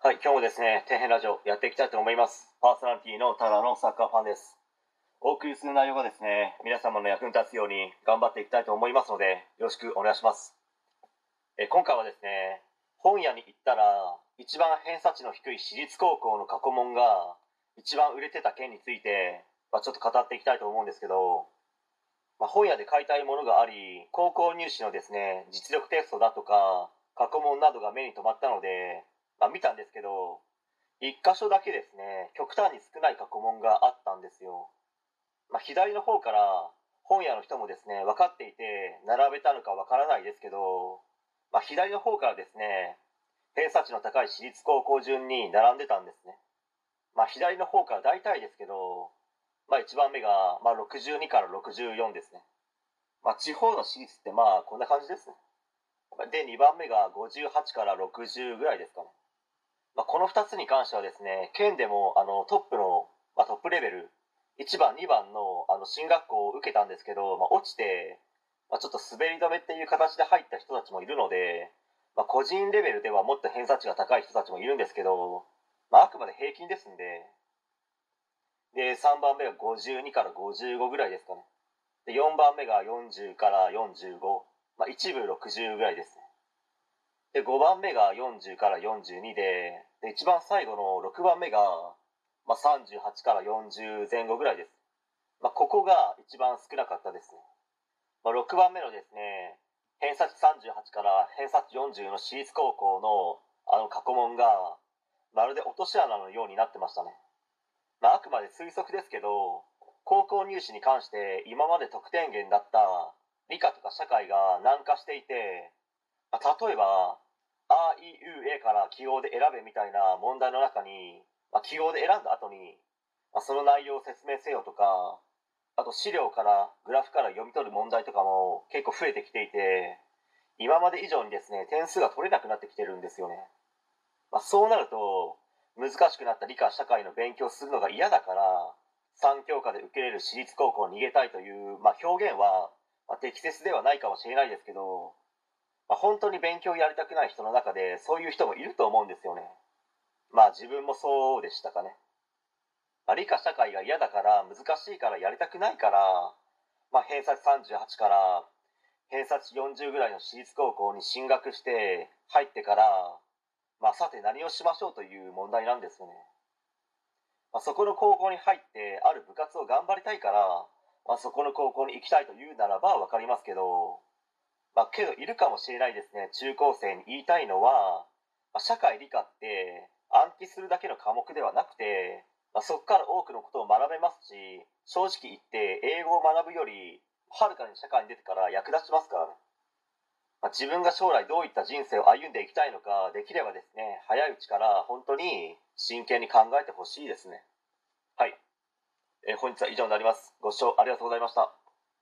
はい、今日もですね、底辺ラジオやっていきたいと思います。パーソナリティのただのサッカーファンです。お送りする内容がですね、皆様の役に立つように頑張っていきたいと思いますので、よろしくお願いします。え今回はですね、本屋に行ったら、一番偏差値の低い私立高校の過去問が一番売れてた件について、まあ、ちょっと語っていきたいと思うんですけど、まあ、本屋で買いたいものがあり、高校入試のですね、実力テストだとか、過去問などが目に留まったので、あ、見たんですけど一箇所だけですね極端に少ない過去問があったんですよ、まあ、左の方から本屋の人もですね分かっていて並べたのか分からないですけど、まあ、左の方からですね偏差値の高い私立高校順に並んでたんですね、まあ、左の方から大体ですけど、まあ、1番目が、まあ、62から64ですね、まあ、地方の私立ってまあこんな感じですね。で2番目が58から60ぐらいですかね。まあ、この2つに関してはですね県でもあのトップの、まあ、トップレベル1番2番のあの進学校を受けたんですけど、まあ、落ちて、まあ、ちょっと滑り止めっていう形で入った人たちもいるので、まあ、個人レベルではもっと偏差値が高い人たちもいるんですけど、まあ、あくまで平均ですんでで3番目が52から55ぐらいですかね。で4番目が40から45、まあ、一部60ぐらいです。で5番目が40から42でで一番最後の6番目が、まあ、38から40前後ぐらいです、まあ、ここが一番少なかったですね、まあ、6番目のですね偏差値38から偏差値40の私立高校のあの過去問がまるで落とし穴のようになってましたね、まあ、あくまで推測ですけど高校入試に関して今まで得点源だった理科とか社会が難化していてまあ、例えば「あいうえ」から記号で選べみたいな問題の中に、まあ、記号で選んだ後に、まあ、その内容を説明せよとかあと資料からグラフから読み取る問題とかも結構増えてきていて今まで以上にですね点数が取れなくなってきてるんですよね、まあ、そうなると難しくなった理科社会の勉強するのが嫌だから3教科で受けれる私立高校に逃げたいという、まあ、表現は、まあ、適切ではないかもしれないですけどまあ、本当に勉強やりたくない人の中でそういう人もいると思うんですよね。まあ自分もそうでしたかね、まあ、理科社会が嫌だから難しいからやりたくないから、まあ、偏差値38から偏差値40ぐらいの私立高校に進学して入ってからまあさて何をしましょうという問題なんですよね、まあ、そこの高校に入ってある部活を頑張りたいから、まあ、そこの高校に行きたいというならば分かりますけどまあ、けどいるかもしれないですね。中高生に言いたいのは、まあ、社会理科って暗記するだけの科目ではなくて、まあ、そこから多くのことを学べますし正直言って英語を学ぶよりはるかに社会に出てから役立ちますからね、まあ、自分が将来どういった人生を歩んでいきたいのかできればですね早いうちから本当に真剣に考えてほしいですね。はい、え、本日は以上になります。ご視聴ありがとうございました。